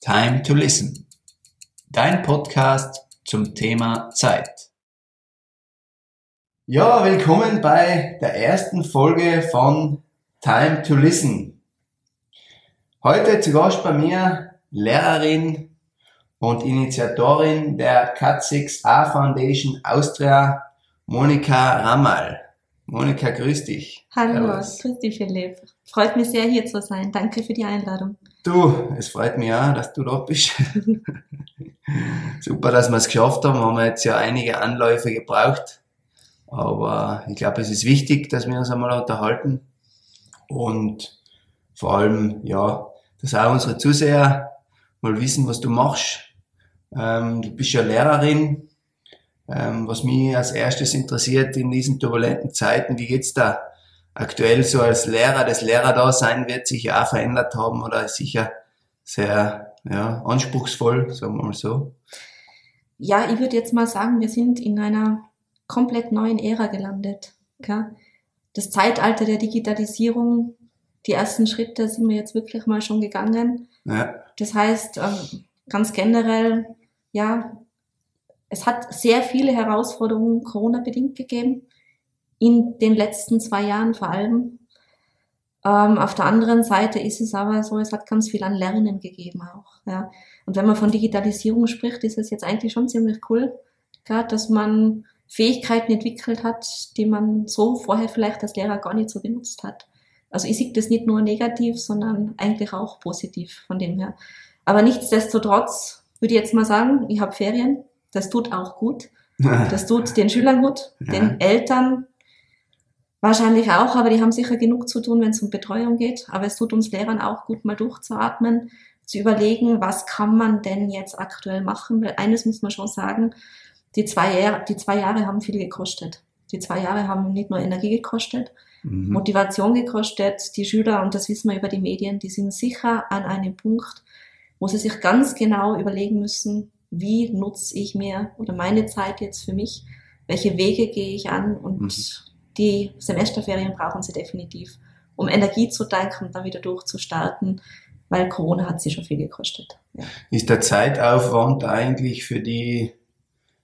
Time to Listen. Dein Podcast zum Thema Zeit. Ja, willkommen bei der ersten Folge von Time to Listen. Heute zu Gast bei mir Lehrerin und Initiatorin der Cat6A Foundation Austria, Monika Rammal. Monika, grüß dich. Hallo, Servus. grüß dich Philipp. Freut mich sehr, hier zu sein. Danke für die Einladung. Du, es freut mich auch, dass du da bist. Super, dass wir es geschafft haben. Wir haben jetzt ja einige Anläufe gebraucht. Aber ich glaube, es ist wichtig, dass wir uns einmal unterhalten. Und vor allem, ja, dass auch unsere Zuseher mal wissen, was du machst. Ähm, du bist ja Lehrerin ähm, was mich als erstes interessiert in diesen turbulenten Zeiten, wie geht's da aktuell so als Lehrer? Das Lehrerdasein wird sich ja auch verändert haben oder ist sicher sehr ja, anspruchsvoll, sagen wir mal so. Ja, ich würde jetzt mal sagen, wir sind in einer komplett neuen Ära gelandet. Okay? Das Zeitalter der Digitalisierung, die ersten Schritte sind wir jetzt wirklich mal schon gegangen. Ja. Das heißt, ähm, ganz generell, ja, es hat sehr viele Herausforderungen Corona-bedingt gegeben, in den letzten zwei Jahren vor allem. Ähm, auf der anderen Seite ist es aber so, es hat ganz viel an Lernen gegeben auch. Ja. Und wenn man von Digitalisierung spricht, ist es jetzt eigentlich schon ziemlich cool, ja, dass man Fähigkeiten entwickelt hat, die man so vorher vielleicht als Lehrer gar nicht so benutzt hat. Also ich sehe das nicht nur negativ, sondern eigentlich auch positiv von dem her. Aber nichtsdestotrotz würde ich jetzt mal sagen, ich habe Ferien, das tut auch gut. Das tut den Schülern gut, ja. den Eltern wahrscheinlich auch, aber die haben sicher genug zu tun, wenn es um Betreuung geht. Aber es tut uns Lehrern auch gut, mal durchzuatmen, zu überlegen, was kann man denn jetzt aktuell machen. Weil eines muss man schon sagen, die zwei, Jahre, die zwei Jahre haben viel gekostet. Die zwei Jahre haben nicht nur Energie gekostet, mhm. Motivation gekostet. Die Schüler, und das wissen wir über die Medien, die sind sicher an einem Punkt, wo sie sich ganz genau überlegen müssen, wie nutze ich mir oder meine Zeit jetzt für mich, welche Wege gehe ich an und mhm. Die Semesterferien brauchen sie definitiv, um Energie zu tanken und dann wieder durchzustarten, weil Corona hat sie schon viel gekostet. Ja. Ist der Zeitaufwand eigentlich für die,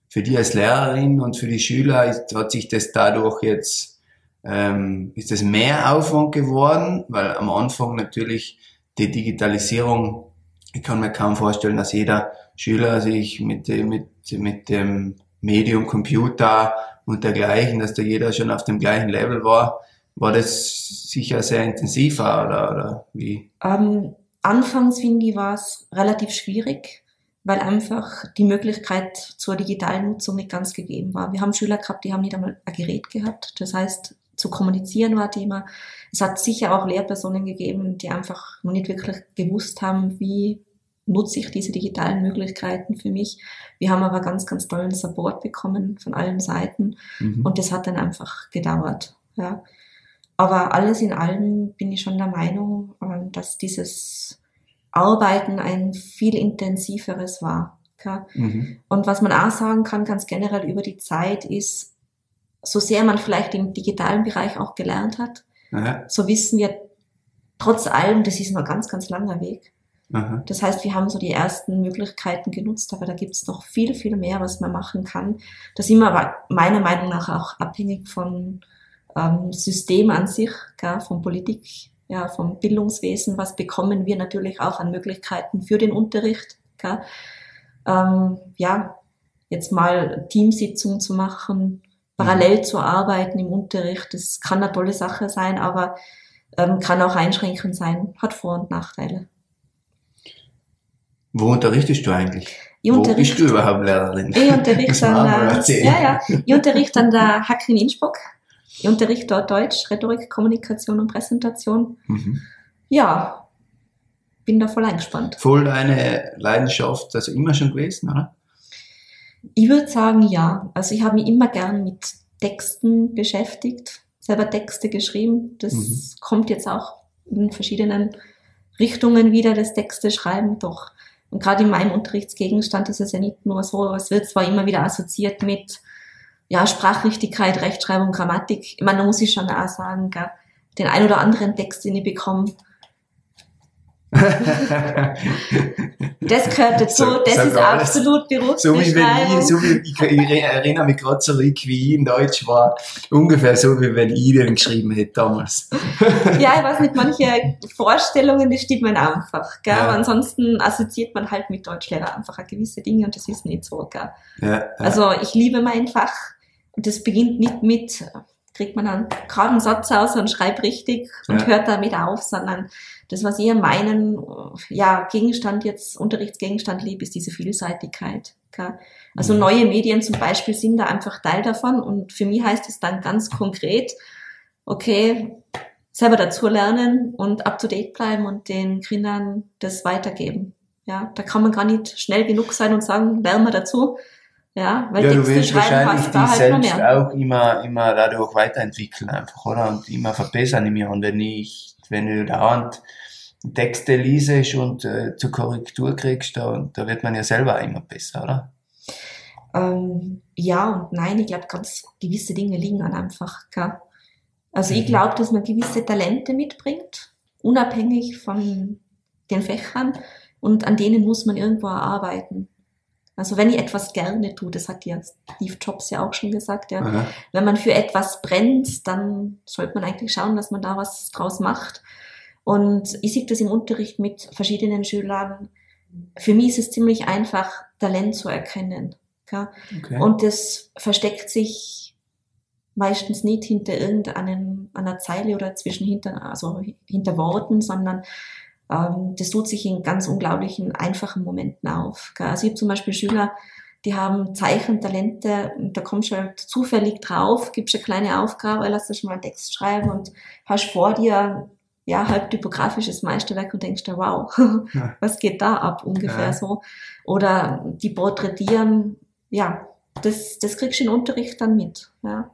für die als Lehrerin und für die Schüler, ist, hat sich das dadurch jetzt, ähm, ist das mehr Aufwand geworden? Weil am Anfang natürlich die Digitalisierung, ich kann mir kaum vorstellen, dass jeder Schüler sich mit, mit, mit dem Medium Computer und dergleichen, dass da jeder schon auf dem gleichen Level war, war das sicher sehr intensiver oder, oder wie? Ähm, anfangs finde ich war es relativ schwierig, weil einfach die Möglichkeit zur digitalen Nutzung nicht ganz gegeben war. Wir haben Schüler gehabt, die haben nicht einmal ein Gerät gehabt. Das heißt, zu kommunizieren war Thema. Es hat sicher auch Lehrpersonen gegeben, die einfach noch nicht wirklich gewusst haben, wie nutze ich diese digitalen Möglichkeiten für mich. Wir haben aber ganz, ganz tollen Support bekommen von allen Seiten mhm. und das hat dann einfach gedauert. Ja. Aber alles in allem bin ich schon der Meinung, ähm, dass dieses Arbeiten ein viel intensiveres war. Mhm. Und was man auch sagen kann, ganz generell über die Zeit ist, so sehr man vielleicht im digitalen Bereich auch gelernt hat, Aha. so wissen wir trotz allem, das ist noch ein ganz, ganz langer Weg. Aha. Das heißt, wir haben so die ersten Möglichkeiten genutzt, aber da gibt es noch viel, viel mehr, was man machen kann. Das ist immer meiner Meinung nach auch abhängig von ähm, System an sich, gell, von Politik, ja, vom Bildungswesen. Was bekommen wir natürlich auch an Möglichkeiten für den Unterricht? Gell? Ähm, ja, jetzt mal Teamsitzungen zu machen, parallel mhm. zu arbeiten im Unterricht, das kann eine tolle Sache sein, aber ähm, kann auch einschränkend sein, hat Vor- und Nachteile. Wo unterrichtest du eigentlich? Ich Wo bist du überhaupt Lehrerin? Ich unterrichte an, der, ja, ja, ich unterrichte an der Hack in Innsbruck. Ich unterrichte dort Deutsch, Rhetorik, Kommunikation und Präsentation. Mhm. Ja, bin da voll eingespannt. Voll deine Leidenschaft, also immer schon gewesen, oder? Ich würde sagen, ja. Also ich habe mich immer gern mit Texten beschäftigt, selber Texte geschrieben. Das mhm. kommt jetzt auch in verschiedenen Richtungen wieder, das Texte schreiben, doch und gerade in meinem Unterrichtsgegenstand ist es ja nicht nur so, es wird zwar immer wieder assoziiert mit ja, Sprachrichtigkeit, Rechtschreibung, Grammatik. Ich meine, da muss ich schon auch sagen, gell, den ein oder anderen Text, den ich bekomme, Das gehört dazu, so, das ist absolut Berufsbeschreibung. So wie wenn ich, so wie, ich, erinnere mich gerade zurück, wie ich in Deutsch war, ungefähr so wie wenn ich den geschrieben hätte damals. ja, ich weiß nicht, manche Vorstellungen, die stimmt man einfach, gell? Ja. aber ansonsten assoziiert man halt mit Deutschlehrer einfach gewisse Dinge und das ist nicht so, gell? Ja, ja. Also ich liebe mein Fach und das beginnt nicht mit, kriegt man einen geraden Satz aus und schreibt richtig und ja. hört damit auf, sondern das, was ich meinen ja, Gegenstand jetzt, Unterrichtsgegenstand liebe, ist diese Vielseitigkeit. Gell? Also mhm. neue Medien zum Beispiel sind da einfach Teil davon und für mich heißt es dann ganz konkret, okay, selber dazu lernen und up to date bleiben und den Kindern das weitergeben. Ja, da kann man gar nicht schnell genug sein und sagen, lernen wir dazu. Ja, weil ja, du willst wahrscheinlich die halt selbst auch immer, immer dadurch weiterentwickeln einfach, oder? Und immer verbessern im Jahr. Und wenn ich, wenn du dauernd Texte liest und äh, zur Korrektur kriegst, da, da wird man ja selber immer besser, oder? Ähm, ja und nein, ich glaube, ganz gewisse Dinge liegen dann einfach. Gell? Also mhm. ich glaube, dass man gewisse Talente mitbringt, unabhängig von den Fächern und an denen muss man irgendwo arbeiten. Also wenn ich etwas gerne tue, das hat ja Steve Jobs ja auch schon gesagt, ja. Aha. Wenn man für etwas brennt, dann sollte man eigentlich schauen, dass man da was draus macht. Und ich sehe das im Unterricht mit verschiedenen Schülern. Für mich ist es ziemlich einfach, Talent zu erkennen. Ja? Okay. Und das versteckt sich meistens nicht hinter irgendeiner Zeile oder zwischen hinter, also hinter Worten, sondern ähm, das tut sich in ganz unglaublichen, einfachen Momenten auf. Also ich habe zum Beispiel Schüler, die haben Zeichentalente und da kommst du halt zufällig drauf, gibst eine kleine Aufgabe, lass dir schon mal einen Text schreiben und hast vor dir ja, halb typografisches Meisterwerk und denkst dir, wow, was geht da ab ungefähr ja. so. Oder die porträtieren, ja, das, das kriegst du in Unterricht dann mit. Ja.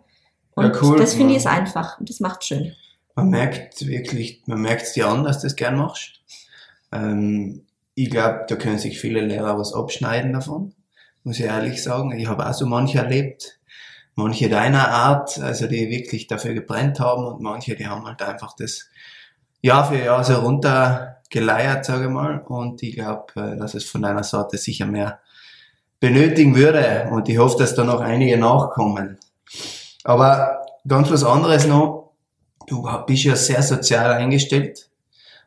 Und ja, cool. das finde ich ist einfach und das macht schön. Man merkt wirklich, man merkt es dir an, dass du das gern machst. Ähm, ich glaube, da können sich viele Lehrer was abschneiden davon, muss ich ehrlich sagen. Ich habe auch so manche erlebt, manche deiner Art, also die wirklich dafür gebrennt haben und manche, die haben halt einfach das Jahr für Jahr so runtergeleiert, sage ich mal. Und ich glaube, äh, dass es von deiner Sorte sicher mehr benötigen würde. Und ich hoffe, dass da noch einige nachkommen. Aber ganz was anderes noch. Du bist ja sehr sozial eingestellt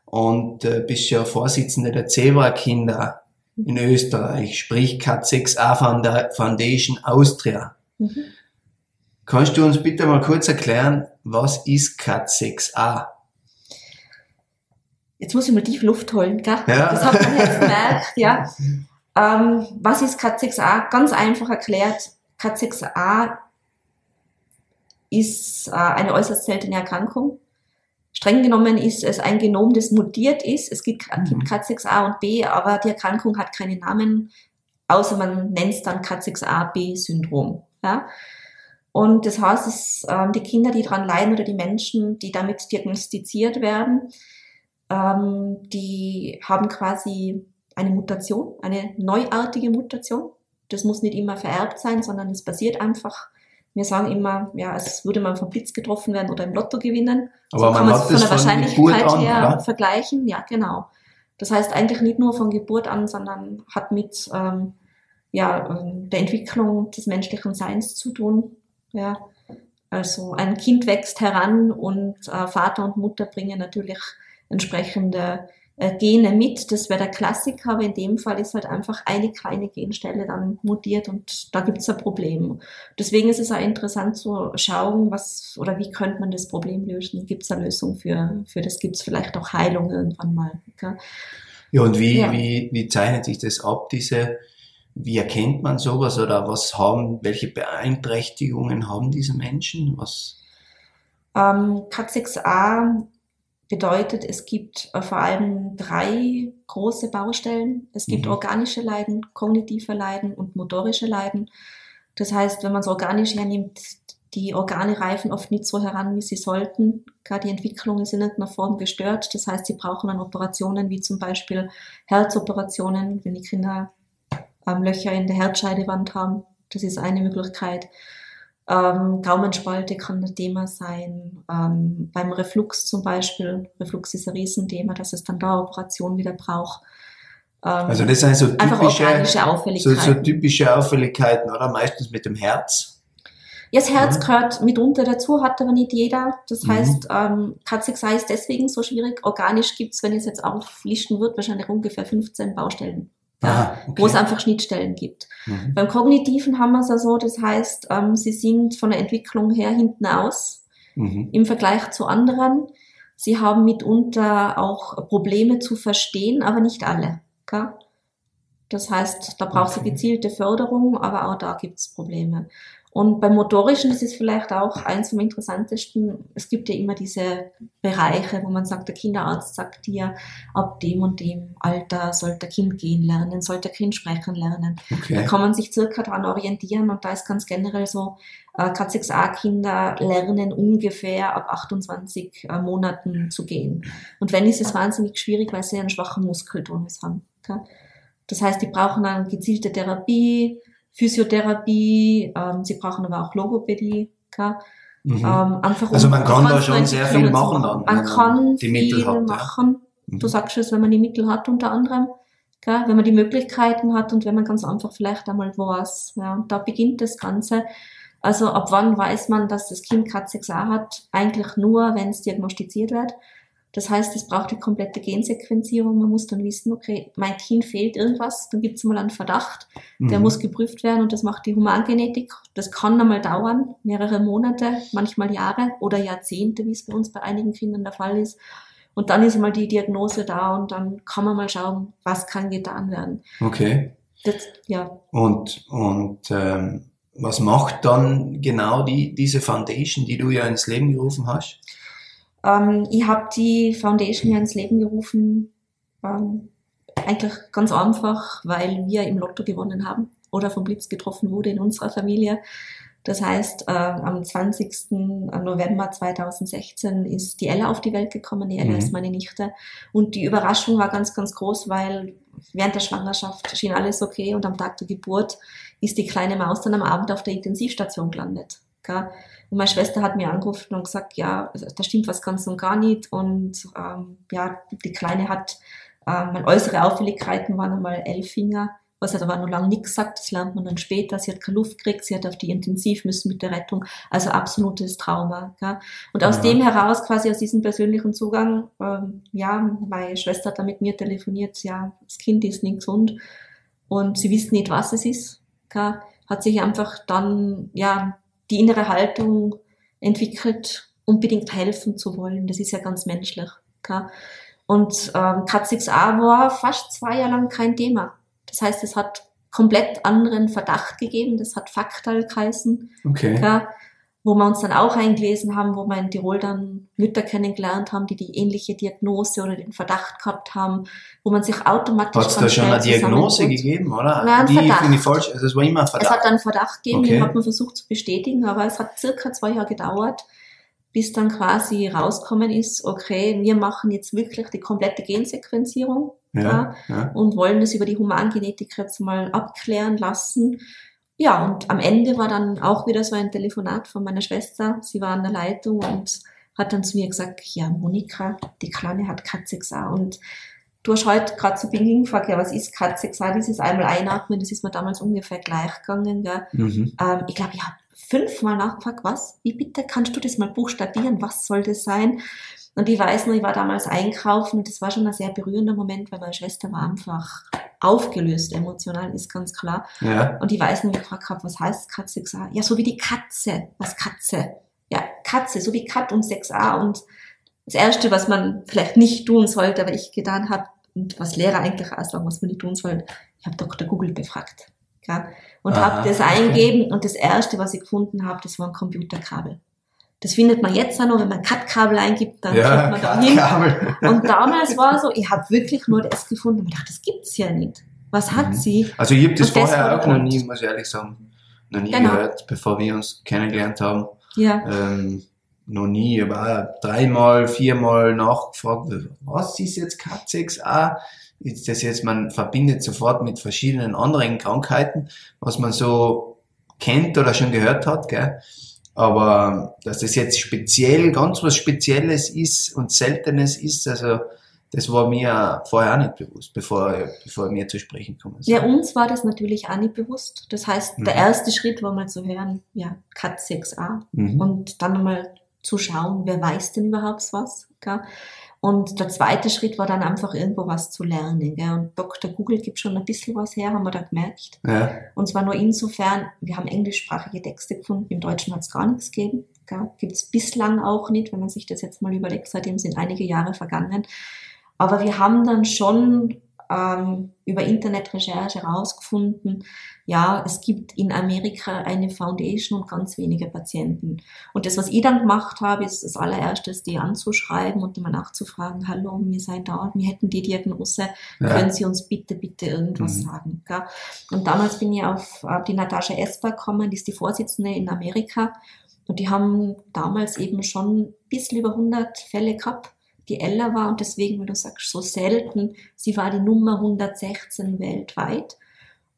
und äh, bist ja Vorsitzende der Zebra-Kinder in Österreich, sprich Cat6A Foundation Austria. Mhm. Kannst du uns bitte mal kurz erklären, was ist Cat6A? Jetzt muss ich mal tief Luft holen, gell? Ja. Das hat man jetzt gemerkt, ja. Ähm, was ist Cat6A? Ganz einfach erklärt, Cat6A ist äh, eine äußerst seltene Erkrankung. Streng genommen ist es ein Genom, das mutiert ist. Es gibt, mhm. gibt Cat6A und B, aber die Erkrankung hat keinen Namen, außer man nennt es dann Cat6A-B-Syndrom. Ja? Und das heißt, es, ähm, die Kinder, die daran leiden oder die Menschen, die damit diagnostiziert werden, ähm, die haben quasi eine Mutation, eine neuartige Mutation. Das muss nicht immer vererbt sein, sondern es passiert einfach wir sagen immer, ja, als würde man vom Blitz getroffen werden oder im Lotto gewinnen. Aber so kann man es von der Wahrscheinlichkeit an, her ja? vergleichen. Ja, genau. Das heißt eigentlich nicht nur von Geburt an, sondern hat mit ähm, ja, ähm, der Entwicklung des menschlichen Seins zu tun. Ja. Also ein Kind wächst heran und äh, Vater und Mutter bringen natürlich entsprechende äh, Gene mit. Das wäre der Klassiker, aber in dem Fall ist halt einfach eine kleine Genstelle dann mutiert und da gibt es ein Problem. Deswegen ist es auch interessant zu schauen, was oder wie könnte man das Problem lösen. Gibt es eine Lösung für, für das? Gibt es vielleicht auch Heilung irgendwann mal? Okay? Ja, und wie, ja. wie, wie zeichnet sich das ab, diese wie erkennt man sowas oder was haben, welche Beeinträchtigungen haben diese Menschen? Was? Ähm, Cat6a bedeutet, es gibt äh, vor allem drei große Baustellen. Es gibt mhm. organische Leiden, kognitive Leiden und motorische Leiden. Das heißt, wenn man es organisch hernimmt, die Organe reifen oft nicht so heran, wie sie sollten. Gerade die Entwicklung ist in irgendeiner Form gestört. Das heißt, sie brauchen dann Operationen wie zum Beispiel Herzoperationen, wenn die Kinder ähm, Löcher in der Herzscheidewand haben. Das ist eine Möglichkeit. Ähm, Gaumenspalte kann ein Thema sein. Ähm, beim Reflux zum Beispiel. Reflux ist ein Riesenthema, dass es dann da Operation wieder braucht. Ähm, Also das sind so typische, organische so, Auffälligkeiten. so typische Auffälligkeiten, oder? Meistens mit dem Herz. Ja, das Herz Ja. gehört mitunter dazu, hat aber nicht jeder. Das Mhm. heißt, ähm, Katzexei ist deswegen so schwierig. Organisch gibt's, wenn ich es jetzt auflisten würde, wahrscheinlich ungefähr 15 Baustellen, Ah, okay. wo es einfach Schnittstellen gibt. Mhm. Beim Kognitiven haben wir es ja so, das heißt, ähm, sie sind von der Entwicklung her hinten aus Mhm. im Vergleich zu anderen. Sie haben mitunter auch Probleme zu verstehen, aber nicht alle. Gell? Das heißt, da braucht es Okay. gezielte Förderung, aber auch da gibt es Probleme. Und beim Motorischen, das ist vielleicht auch eins vom interessantesten, es gibt ja immer diese Bereiche, wo man sagt, der Kinderarzt sagt dir, ab dem und dem Alter sollte der Kind gehen lernen, sollte der Kind sprechen lernen. Da Okay. kann man sich circa dran orientieren und da ist ganz generell so, äh, K6a-Kinder lernen ungefähr ab 28 äh, Monaten zu gehen. Und wenn, ist es wahnsinnig schwierig, weil sie einen schwachen Muskeltonus haben. Das heißt, die brauchen dann gezielte Therapie, Physiotherapie, ähm, sie brauchen aber auch Logopädie. Mhm. Ähm, einfach Also um man kann da schon sehr viel machen dann, Man kann die Mittel viel hat, ja. machen. Mhm. Du sagst es, wenn man die Mittel hat unter anderem, gell? wenn man die Möglichkeiten hat und wenn man ganz einfach vielleicht einmal weiß. Ja, und da beginnt das Ganze. Also ab wann weiß man, dass das Kind K6a hat? Eigentlich nur, wenn es diagnostiziert wird. Das heißt, es braucht die komplette Gensequenzierung. Man muss dann wissen, okay, mein Kind fehlt irgendwas, dann gibt es mal einen Verdacht, der Mhm. muss geprüft werden und das macht die Humangenetik. Das kann einmal dauern, mehrere Monate, manchmal Jahre oder Jahrzehnte, wie es bei uns bei einigen Kindern der Fall ist. Und dann ist mal die Diagnose da und dann kann man mal schauen, was kann getan werden. Okay. Das, ja, Und, und ähm, was macht dann genau die, diese Foundation, die du ja ins Leben gerufen hast? Ähm, ich habe die Foundation ja ins Leben gerufen, ähm, eigentlich ganz einfach, weil wir im Lotto gewonnen haben oder vom Blitz getroffen wurde in unserer Familie. Das heißt, äh, am 20. November 2016 ist die Ella auf die Welt gekommen. Die Ella Mhm. ist meine Nichte. Und die Überraschung war ganz, ganz groß, weil während der Schwangerschaft schien alles okay und am Tag der Geburt ist die kleine Maus dann am Abend auf der Intensivstation gelandet. Gell? Und meine Schwester hat mir angerufen und gesagt, ja, also da stimmt was ganz und gar nicht. Und ähm, ja, die Kleine hat, ähm, meine äußere Auffälligkeiten waren einmal elf Finger, was hat aber noch lange nichts gesagt, das lernt man dann später. Sie hat keine Luft gekriegt, sie hat auf die Intensiv müssen mit der Rettung. Also absolutes Trauma. Gell? Und aus Ja. dem heraus, quasi aus diesem persönlichen Zugang, ähm, ja, meine Schwester hat da mit mir telefoniert, ja, das Kind ist nicht gesund und sie wissen nicht, was es ist. Gell? Hat sich einfach dann, ja, die innere Haltung entwickelt, unbedingt helfen zu wollen. Das ist ja ganz menschlich. Gell? Und ähm, Cat6a war fast zwei Jahre lang kein Thema. Das heißt, es hat komplett anderen Verdacht gegeben. Das hat Faktal geheißen, Okay. gell? Wo wir uns dann auch eingelesen haben, wo wir in Tirol dann Mütter kennengelernt haben, die die ähnliche Diagnose oder den Verdacht gehabt haben, wo man sich automatisch Hat es da schon eine Diagnose gegeben, oder? Nein, ein die Verdacht. ich falsch. Also es war immer ein Es Verdacht. hat einen Verdacht gegeben, Okay. den hat man versucht zu bestätigen, aber es hat circa zwei Jahre gedauert, bis dann quasi rauskommen ist, okay, wir machen jetzt wirklich die komplette Gensequenzierung ja, ja. und wollen das über die Humangenetik jetzt mal abklären lassen. Ja, und am Ende war dann auch wieder so ein Telefonat von meiner Schwester. Sie war an der Leitung und hat dann zu mir gesagt, ja, Monika, die Kleine hat Cat6a und du hast heute gerade zu Beginn gefragt, ja, was ist Cat6a? Dieses einmal einatmen, das ist mir damals ungefähr gleich gegangen, gell? Mhm. Ähm, ich glaube, ich habe fünfmal nachgefragt, was? Wie bitte? Kannst du das mal buchstabieren? Was soll das sein? Und ich weiß noch, ich war damals einkaufen und das war schon ein sehr berührender Moment, weil meine Schwester war einfach aufgelöst, emotional, ist ganz klar. ja. Und ich weiß noch, wie ich gefragt habe, was heißt Katze? Gesagt, ja, so wie die Katze. Was Katze? Ja, Katze, so wie Kat und 6a. Und das Erste, was man vielleicht nicht tun sollte, aber ich getan habe, und was Lehrer eigentlich auch sagen, was man nicht tun sollte, ich habe Dr. Google befragt. Ja, und habe das okay. eingeben und das Erste, was ich gefunden habe, das war ein Computerkabel. Das findet man jetzt auch noch, wenn man Cat-Kabel eingibt, dann Ja, kriegt man da hin. Und damals war so, ich habe wirklich nur das gefunden und ich dachte, das gibt's ja nicht. Was hat Mhm. sie? Also ich habe das Und das vorher war auch noch nie, muss ich ehrlich sagen, noch nie Genau. gehört, bevor wir uns kennengelernt haben. Ja, Ähm, noch nie, aber auch dreimal, viermal nachgefragt, was ist jetzt Cat6a? Ist das jetzt, man verbindet sofort mit verschiedenen anderen Krankheiten, was man so kennt oder schon gehört hat, gell? Aber dass das jetzt speziell, ganz was Spezielles ist und Seltenes ist, also Das war mir vorher auch nicht bewusst, bevor, bevor wir zu sprechen kommen. Ja, uns war das natürlich auch nicht bewusst. Das heißt, der Mhm. erste Schritt war mal zu hören, ja, Cat 6a Mhm. und dann mal zu schauen, wer weiß denn überhaupt was. Gell? Und der zweite Schritt war dann einfach irgendwo was zu lernen. Gell? Und Dr. Google gibt schon ein bisschen was her, haben wir da gemerkt. Ja, Und zwar nur insofern, wir haben englischsprachige Texte gefunden, im Deutschen hat es gar nichts gegeben. Gibt es bislang auch nicht, wenn man sich das jetzt mal überlegt, seitdem sind einige Jahre vergangen. Aber wir haben dann schon ähm, über Internetrecherche herausgefunden, ja, es gibt in Amerika eine Foundation und ganz wenige Patienten. Und das, was ich dann gemacht habe, ist das allererstes, die anzuschreiben und immer nachzufragen, hallo, wir seid da, wir hätten die Diagnose, können ja. Sie uns bitte, bitte irgendwas Mhm. sagen. Gell? Und damals bin ich auf, auf die Natascha Esper gekommen, die ist die Vorsitzende in Amerika. Und die haben damals eben schon ein bisschen über 100 Fälle gehabt. Die Ella war, und deswegen, weil du sagst, so selten, sie war die Nummer 116 weltweit.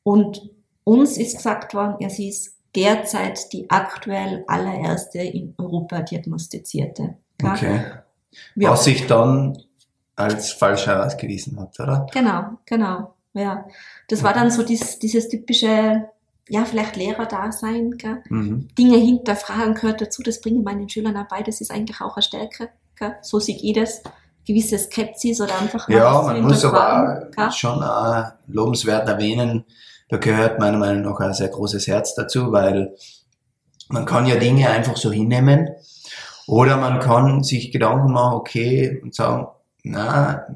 Und uns ist gesagt worden, ja, sie ist derzeit die aktuell allererste in Europa diagnostizierte. gell? Okay. Ja. Was sich dann als falsch herausgewiesen hat, oder? Genau, genau. Ja. Das war dann so dies, dieses typische, ja, vielleicht Lehrerdasein, gell? Mhm. Dinge hinterfragen gehört dazu, das bringe ich meinen Schülern auch bei, das ist eigentlich auch eine Stärke. Gell? So sehe ich das. Gewisse Skepsis oder einfach mal Ja, man muss aber gell? schon auch lobenswert erwähnen, da gehört meiner Meinung nach ein sehr großes Herz dazu, weil man kann ja Dinge einfach so hinnehmen oder man kann sich Gedanken machen, okay, und sagen, na,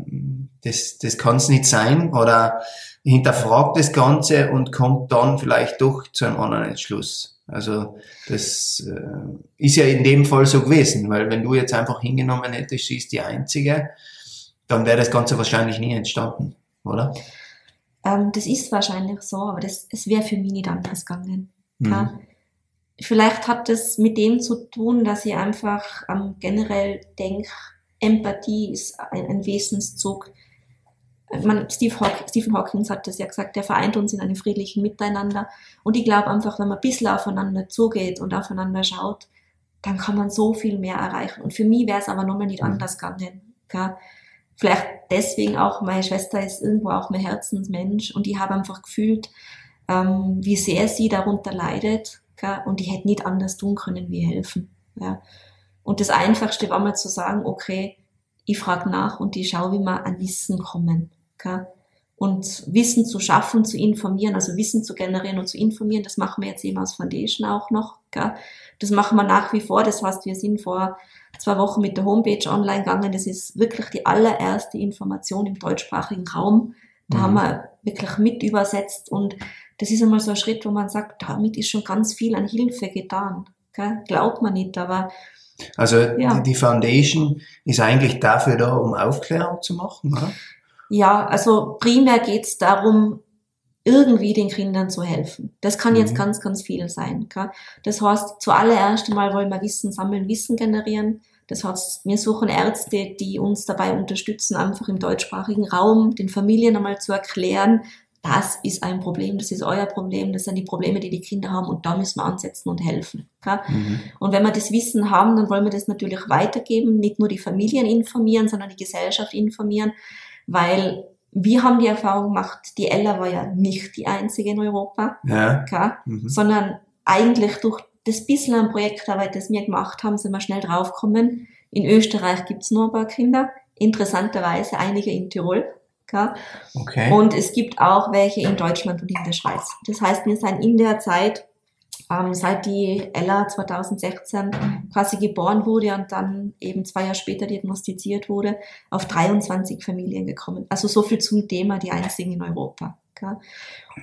das, das kann es nicht sein oder hinterfragt das Ganze und kommt dann vielleicht doch zu einem anderen Entschluss. Also das äh, ist ja in dem Fall so gewesen, weil wenn du jetzt einfach hingenommen hättest, sie ist die Einzige, dann wäre das Ganze wahrscheinlich nie entstanden, oder? Ähm, das ist wahrscheinlich so, aber das, es wäre für mich nicht anders gegangen. Mhm. Ja. Vielleicht hat das mit dem zu tun, dass ich einfach ähm, generell denke, Empathie ist ein, ein Wesenszug. Man, Steve Haw Stephen Hawkins hat das ja gesagt, der vereint uns in einem friedlichen Miteinander. Und ich glaube einfach, wenn man ein bisschen aufeinander zugeht und aufeinander schaut, dann kann man so viel mehr erreichen. Und für mich wäre es aber nochmal nicht Mhm. anders gegangen. Gell? Vielleicht deswegen auch, meine Schwester ist irgendwo auch mein Herzensmensch und ich habe einfach gefühlt, ähm, wie sehr sie darunter leidet. Gell? Und ich hätte nicht anders tun können, wie helfen. Ja? Und das Einfachste war mal zu sagen, okay, ich frage nach und ich schaue, wie wir an Wissen kommen. Gell? Und Wissen zu schaffen, zu informieren, also Wissen zu generieren und zu informieren, das machen wir jetzt eben als Foundation auch noch. Gell? Das machen wir nach wie vor. Das heißt, wir sind vor zwei Wochen mit der Homepage online gegangen. Das ist wirklich die allererste Information im deutschsprachigen Raum. Da Mhm. haben wir wirklich mit übersetzt und das ist einmal so ein Schritt, wo man sagt, damit ist schon ganz viel an Hilfe getan. Gell? Glaubt man nicht, aber Also Ja. die, die Foundation ist eigentlich dafür da, um Aufklärung zu machen, oder? Ja, also primär geht's darum, irgendwie den Kindern zu helfen. Das kann jetzt Mhm. ganz, ganz viel sein. Gell? Das heißt, zuallererst einmal wollen wir Wissen sammeln, Wissen generieren. Das heißt, wir suchen Ärzte, die uns dabei unterstützen, einfach im deutschsprachigen Raum den Familien einmal zu erklären, das ist ein Problem, das ist euer Problem, das sind die Probleme, die die Kinder haben und da müssen wir ansetzen und helfen. Mhm. Und wenn wir das Wissen haben, dann wollen wir das natürlich weitergeben, nicht nur die Familien informieren, sondern die Gesellschaft informieren, weil wir haben die Erfahrung gemacht, die Ella war ja nicht die einzige in Europa, Ja. gell? Mhm. sondern eigentlich durch das bisschen an Projektarbeit, das wir gemacht haben, sind wir schnell draufgekommen. In Österreich gibt's nur ein paar Kinder, interessanterweise einige in Tirol. Okay. Und es gibt auch welche in Deutschland und in der Schweiz. Das heißt, wir sind in der Zeit, ähm, seit die Ella 2016 quasi geboren wurde und dann eben zwei Jahre später diagnostiziert wurde, auf 23 Familien gekommen. Also so viel zum Thema, die einzigen in Europa. Gell?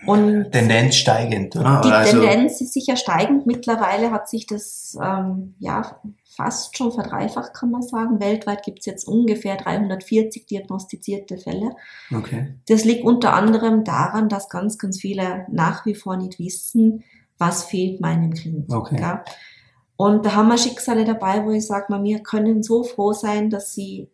Und Tendenz steigend, oder? die also, Tendenz ist sicher steigend. Mittlerweile hat sich das ähm, ja fast schon verdreifacht, kann man sagen. Weltweit gibt es jetzt ungefähr 340 diagnostizierte Fälle. okay. Das liegt unter anderem daran, dass ganz, ganz viele nach wie vor nicht wissen, was fehlt meinem Kind. Okay. Ja. Und da haben wir Schicksale dabei, wo ich sage, wir können so froh sein, dass sie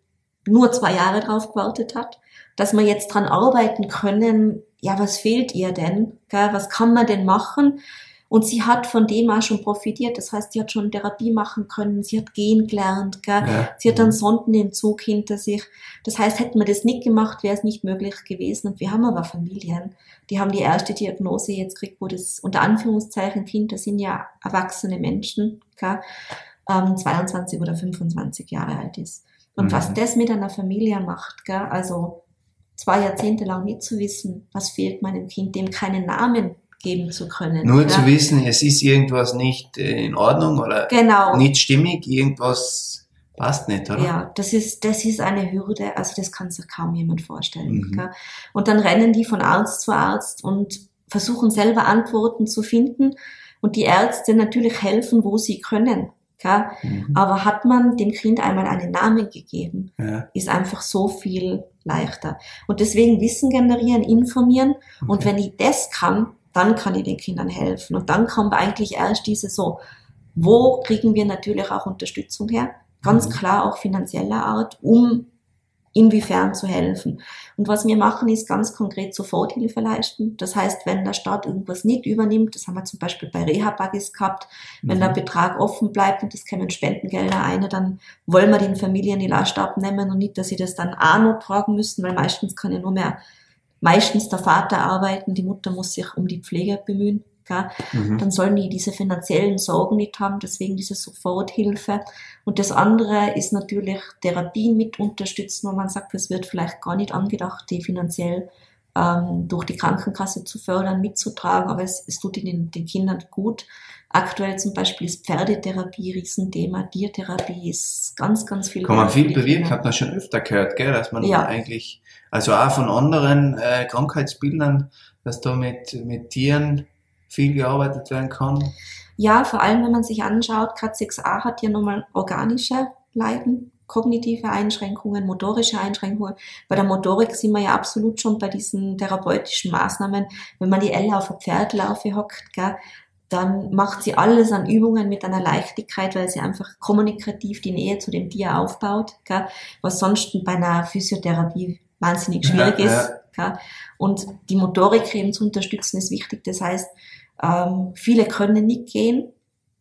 nur zwei Jahre drauf gewartet hat, dass wir jetzt dran arbeiten können, ja, was fehlt ihr denn? Gell? Was kann man denn machen? Und sie hat von dem auch schon profitiert. Das heißt, sie hat schon Therapie machen können, sie hat gehen gelernt, gell? Ja. sie hat dann Sondenentzug hinter sich. Das heißt, hätten wir das nicht gemacht, wäre es nicht möglich gewesen. Und wir haben aber Familien, die haben die erste Diagnose jetzt gekriegt, wo das unter Anführungszeichen Kind, das sind ja erwachsene Menschen, gell? Ähm, 22 oder 25 Jahre alt ist. Und mhm. was das mit einer Familie macht, gell? also zwei Jahrzehnte lang nicht zu wissen, was fehlt meinem Kind, dem keinen Namen geben zu können. Nur ja. zu wissen, es ist irgendwas nicht äh, in Ordnung oder genau. nicht stimmig, irgendwas passt nicht, oder? Ja, das ist, das ist eine Hürde, also das kann sich kaum jemand vorstellen. Mhm. Und dann rennen die von Arzt zu Arzt und versuchen selber Antworten zu finden und die Ärzte natürlich helfen, wo sie können. Mhm. Aber hat man dem Kind einmal einen Namen gegeben, ja. ist einfach so viel leichter. Und deswegen Wissen generieren, informieren. Okay. Und wenn ich das kann, dann kann ich den Kindern helfen. Und dann kommt eigentlich erst diese so, wo kriegen wir natürlich auch Unterstützung her? Ganz mhm. klar auch finanzieller Art, um inwiefern zu helfen. Und was wir machen, ist ganz konkret Soforthilfe leisten. Das heißt, wenn der Staat irgendwas nicht übernimmt, das haben wir zum Beispiel bei Reha-Buggies gehabt, wenn mhm. der Betrag offen bleibt und es kämen Spendengelder ein, dann wollen wir den Familien die Last abnehmen und nicht, dass sie das dann auch noch tragen müssen, weil meistens kann ja nur mehr meistens der Vater arbeiten, die Mutter muss sich um die Pflege bemühen. Mhm. Dann sollen die diese finanziellen Sorgen nicht haben, deswegen diese Soforthilfe. Und das andere ist natürlich Therapien mit unterstützen, wo man sagt, es wird vielleicht gar nicht angedacht, die finanziell ähm, durch die Krankenkasse zu fördern, mitzutragen, aber es, es tut ihnen den Kindern gut. Aktuell zum Beispiel ist Pferdetherapie Riesenthema, Tiertherapie ist ganz, ganz viel. Kann man viel bewirken, hat man schon öfter gehört, gell, dass man ja. eigentlich, also auch von anderen äh, Krankheitsbildern, dass da mit, mit Tieren viel gearbeitet werden kann? Ja, vor allem wenn man sich anschaut, Cat6a hat ja nochmal organische Leiden, kognitive Einschränkungen, motorische Einschränkungen. Bei der Motorik sind wir ja absolut schon bei diesen therapeutischen Maßnahmen. Wenn man die Elle auf ein Pferdlaufe hockt, gell, dann macht sie alles an Übungen mit einer Leichtigkeit, weil sie einfach kommunikativ die Nähe zu dem Tier aufbaut, gell, was sonst bei einer Physiotherapie wahnsinnig schwierig ja, ist. Ja. Gell. Und die Motorik eben zu unterstützen ist wichtig. Das heißt, ähm, viele können nicht gehen.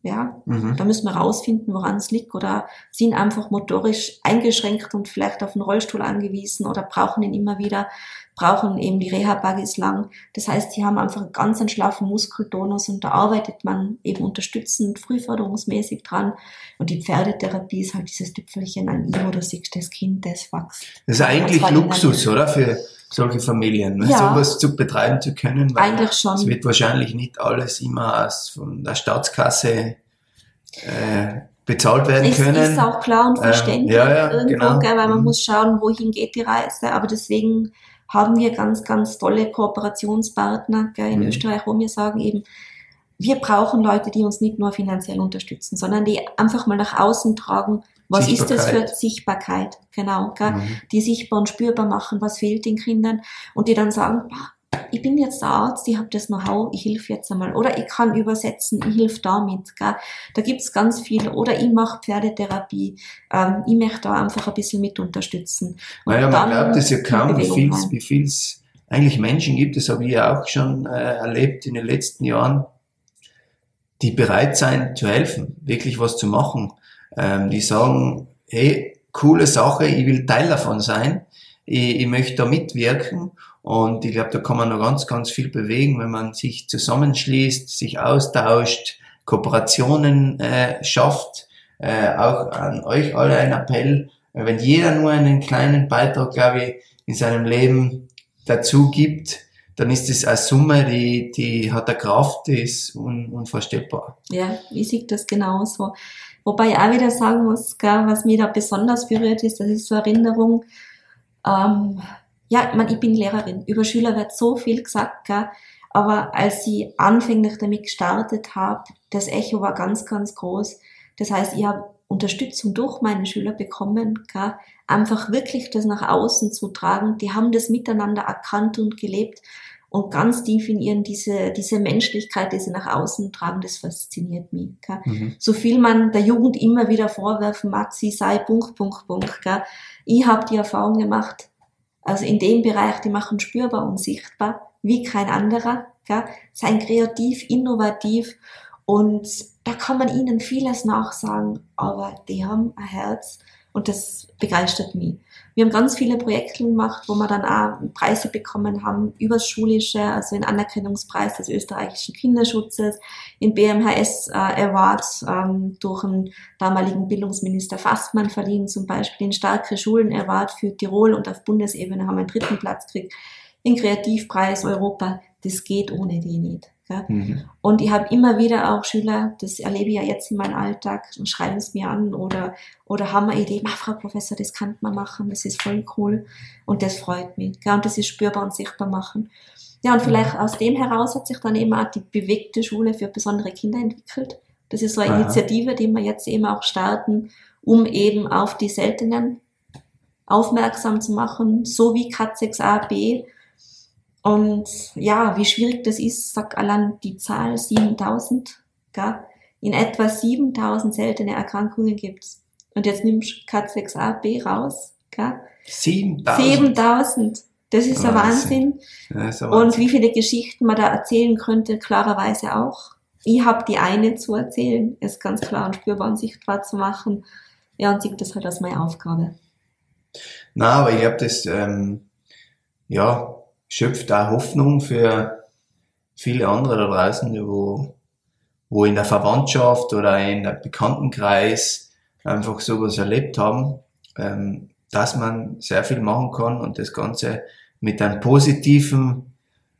Ja, mhm. da müssen wir rausfinden, woran es liegt oder sind einfach motorisch eingeschränkt und vielleicht auf einen Rollstuhl angewiesen oder brauchen ihn immer wieder, brauchen eben die Reha-Buggies lang. Das heißt, sie haben einfach einen ganz einen schlaffen Muskeltonus und da arbeitet man eben unterstützend, frühförderungsmäßig dran. Und die Pferdetherapie ist halt dieses Tüpfelchen an ihm, du siehst, das Kind, das wächst. Das ist eigentlich Luxus, oder? Für solche Familien, ne? ja. sowas zu betreiben zu können. Weil Eigentlich schon. Es wird wahrscheinlich nicht alles immer aus von der Staatskasse äh, bezahlt werden es können. Ist auch klar und ähm, verständlich ähm, ja, ja, irgendwo, genau. gell, weil man mhm. muss schauen, wohin geht die Reise. Aber deswegen haben wir ganz, ganz tolle Kooperationspartner gell, in mhm. Österreich, wo wir sagen eben, wir brauchen Leute, die uns nicht nur finanziell unterstützen, sondern die einfach mal nach außen tragen, was ist das für Sichtbarkeit? Genau, gell? Mhm. die sichtbar und spürbar machen, was fehlt den Kindern und die dann sagen, ich bin jetzt der Arzt, ich habe das Know-how, ich helfe jetzt einmal. Oder ich kann übersetzen, ich helfe damit. Gell? Da gibt's ganz viel. Oder ich mache Pferdetherapie. Ähm, ich möchte da einfach ein bisschen mit unterstützen. Und naja, man glaubt es ja kaum, wie viel wie viel's eigentlich Menschen gibt. Das habe ich ja auch schon äh, erlebt in den letzten Jahren, die bereit sein zu helfen, wirklich was zu machen ähm, die sagen, hey, coole Sache, ich will Teil davon sein, ich, ich möchte da mitwirken und ich glaube, da kann man noch ganz, ganz viel bewegen, wenn man sich zusammenschließt, sich austauscht, Kooperationen äh, schafft. Äh, auch an euch alle ein Appell, wenn jeder nur einen kleinen Beitrag, glaube ich, in seinem Leben dazu gibt, dann ist es eine Summe, die, die hat eine Kraft, die ist un, unvorstellbar. Ja, ich sehe das genauso. Wobei ich auch wieder sagen muss, gell, was mir da besonders berührt ist, das ist so Erinnerung, ähm, ja, ich, mein, ich bin Lehrerin, über Schüler wird so viel gesagt, gell, aber als ich anfänglich damit gestartet habe, das Echo war ganz, ganz groß. Das heißt, ich habe Unterstützung durch meine Schüler bekommen, gell, einfach wirklich das nach außen zu tragen. Die haben das miteinander erkannt und gelebt und ganz tief in ihren diese, diese Menschlichkeit, die sie nach außen tragen, das fasziniert mich. Gell? Mhm. So viel man der Jugend immer wieder vorwerfen mag, sie sei Punkt, Punkt, Punkt. Gell? Ich habe die Erfahrung gemacht, also in dem Bereich, die machen spürbar und sichtbar, wie kein anderer. gell? seien kreativ, innovativ und da kann man ihnen vieles nachsagen, aber die haben ein Herz und das begeistert mich. Wir haben ganz viele Projekte gemacht, wo wir dann auch Preise bekommen haben, übers Schulische, also den Anerkennungspreis des österreichischen Kinderschutzes, den BMHS äh, Award ähm, durch den damaligen Bildungsminister Fassmann verliehen, zum Beispiel den Starke Schulen Award für Tirol und auf Bundesebene haben wir einen dritten Platz gekriegt, den Kreativpreis Europa, das geht ohne die nicht. Mhm. Und ich habe immer wieder auch Schüler, das erlebe ich ja jetzt in meinem Alltag, und schreiben es mir an oder, oder haben eine Idee, Frau Professor, das kann man machen, das ist voll cool und das freut mich. Ja, und das ist spürbar und sichtbar machen. Ja, und vielleicht aus dem heraus hat sich dann eben auch die bewegte Schule für besondere Kinder entwickelt. Das ist so eine Aha. Initiative, die wir jetzt eben auch starten, um eben auf die Seltenen aufmerksam zu machen, so wie Cat 6a, und ja, wie schwierig das ist, sagt allein die Zahl 7000. Gell? In etwa 7000 seltene Erkrankungen gibt's. Und jetzt nimmst du K6AB raus. Gell? 7000? 7000. Das ist ein Wahnsinn. Ja, ist Wahnsinn. Und wie viele Geschichten man da erzählen könnte, klarerweise auch. Ich habe die eine zu erzählen, es ganz klar und spürbar und sichtbar zu machen. Ja, und sieht das halt als meine Aufgabe. Na, aber ich habe das, ähm, ja, schöpft auch Hoffnung für viele andere da draußen, wo, wo in der Verwandtschaft oder in der Bekanntenkreis einfach sowas erlebt haben, ähm, dass man sehr viel machen kann und das Ganze mit einem positiven